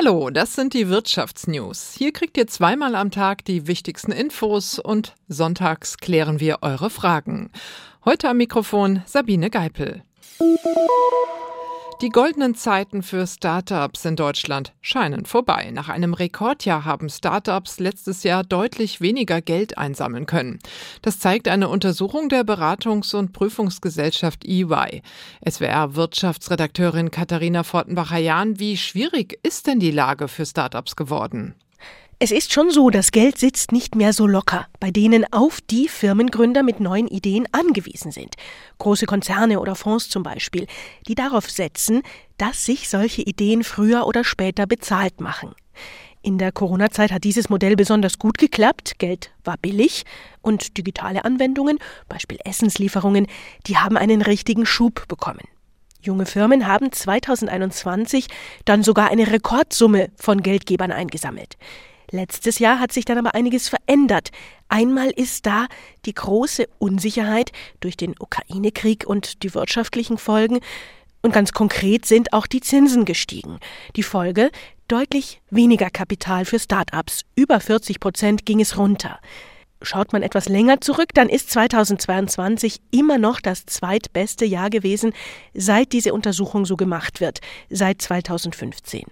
Hallo, das sind die Wirtschaftsnews. Hier kriegt ihr zweimal am Tag die wichtigsten Infos und sonntags klären wir eure Fragen. Heute am Mikrofon Sabine Geipel. Die goldenen Zeiten für Startups in Deutschland scheinen vorbei. Nach einem Rekordjahr haben Startups letztes Jahr deutlich weniger Geld einsammeln können. Das zeigt eine Untersuchung der Beratungs- und Prüfungsgesellschaft EY. SWR-Wirtschaftsredakteurin Katharina Fortenbacher-Jahn, wie schwierig ist denn die Lage für Startups geworden? Es ist schon so, das Geld sitzt nicht mehr so locker, bei denen auf die Firmengründer mit neuen Ideen angewiesen sind. Große Konzerne oder Fonds zum Beispiel, die darauf setzen, dass sich solche Ideen früher oder später bezahlt machen. In der Corona-Zeit hat dieses Modell besonders gut geklappt. Geld war billig und digitale Anwendungen, Beispiel Essenslieferungen, die haben einen richtigen Schub bekommen. Junge Firmen haben 2021 dann sogar eine Rekordsumme von Geldgebern eingesammelt. Letztes Jahr hat sich dann aber einiges verändert. Einmal ist da die große Unsicherheit durch den Ukraine-Krieg und die wirtschaftlichen Folgen. Und ganz konkret sind auch die Zinsen gestiegen. Die Folge deutlich weniger Kapital für Start-ups. Über 40 Prozent ging es runter. Schaut man etwas länger zurück, dann ist 2022 immer noch das zweitbeste Jahr gewesen, seit diese Untersuchung so gemacht wird, seit 2015.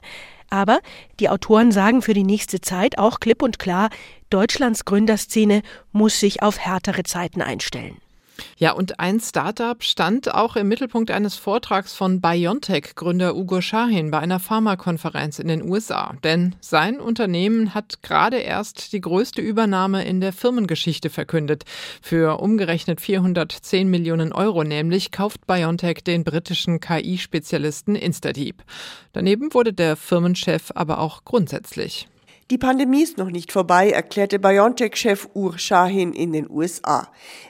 Aber die Autoren sagen für die nächste Zeit auch klipp und klar, Deutschlands Gründerszene muss sich auf härtere Zeiten einstellen. Ja, und ein Startup stand auch im Mittelpunkt eines Vortrags von BioNTech-Gründer Ugo Shahin bei einer Pharmakonferenz in den USA. Denn sein Unternehmen hat gerade erst die größte Übernahme in der Firmengeschichte verkündet. Für umgerechnet 410 Millionen Euro nämlich kauft BioNTech den britischen KI-Spezialisten Instadeep. Daneben wurde der Firmenchef aber auch grundsätzlich. Die Pandemie ist noch nicht vorbei, erklärte BioNTech-Chef Ur Shahin in den USA.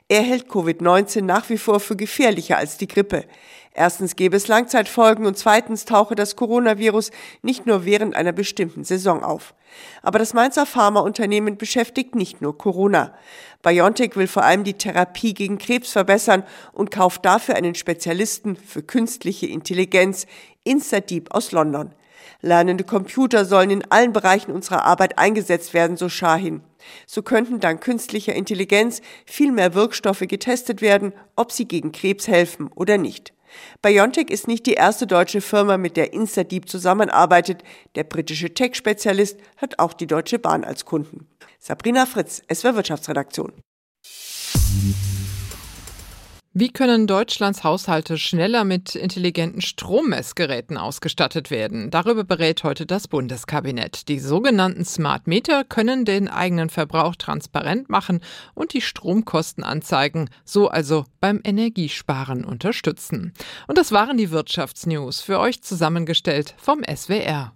Er hält Covid-19 nach wie vor für gefährlicher als die Grippe. Erstens gäbe es Langzeitfolgen und zweitens tauche das Coronavirus nicht nur während einer bestimmten Saison auf. Aber das Mainzer Pharmaunternehmen beschäftigt nicht nur Corona. BioNTech will vor allem die Therapie gegen Krebs verbessern und kauft dafür einen Spezialisten für künstliche Intelligenz, Instadeep aus London. Lernende Computer sollen in allen Bereichen unserer Arbeit eingesetzt werden, so Shahin. So könnten dank künstlicher Intelligenz viel mehr Wirkstoffe getestet werden, ob sie gegen Krebs helfen oder nicht. BioNTech ist nicht die erste deutsche Firma, mit der Instadeep zusammenarbeitet. Der britische Tech-Spezialist hat auch die Deutsche Bahn als Kunden. Sabrina Fritz, SWR Wirtschaftsredaktion. Wie können Deutschlands Haushalte schneller mit intelligenten Strommessgeräten ausgestattet werden? Darüber berät heute das Bundeskabinett. Die sogenannten Smart Meter können den eigenen Verbrauch transparent machen und die Stromkosten anzeigen, so also beim Energiesparen unterstützen. Und das waren die Wirtschaftsnews für euch zusammengestellt vom SWR.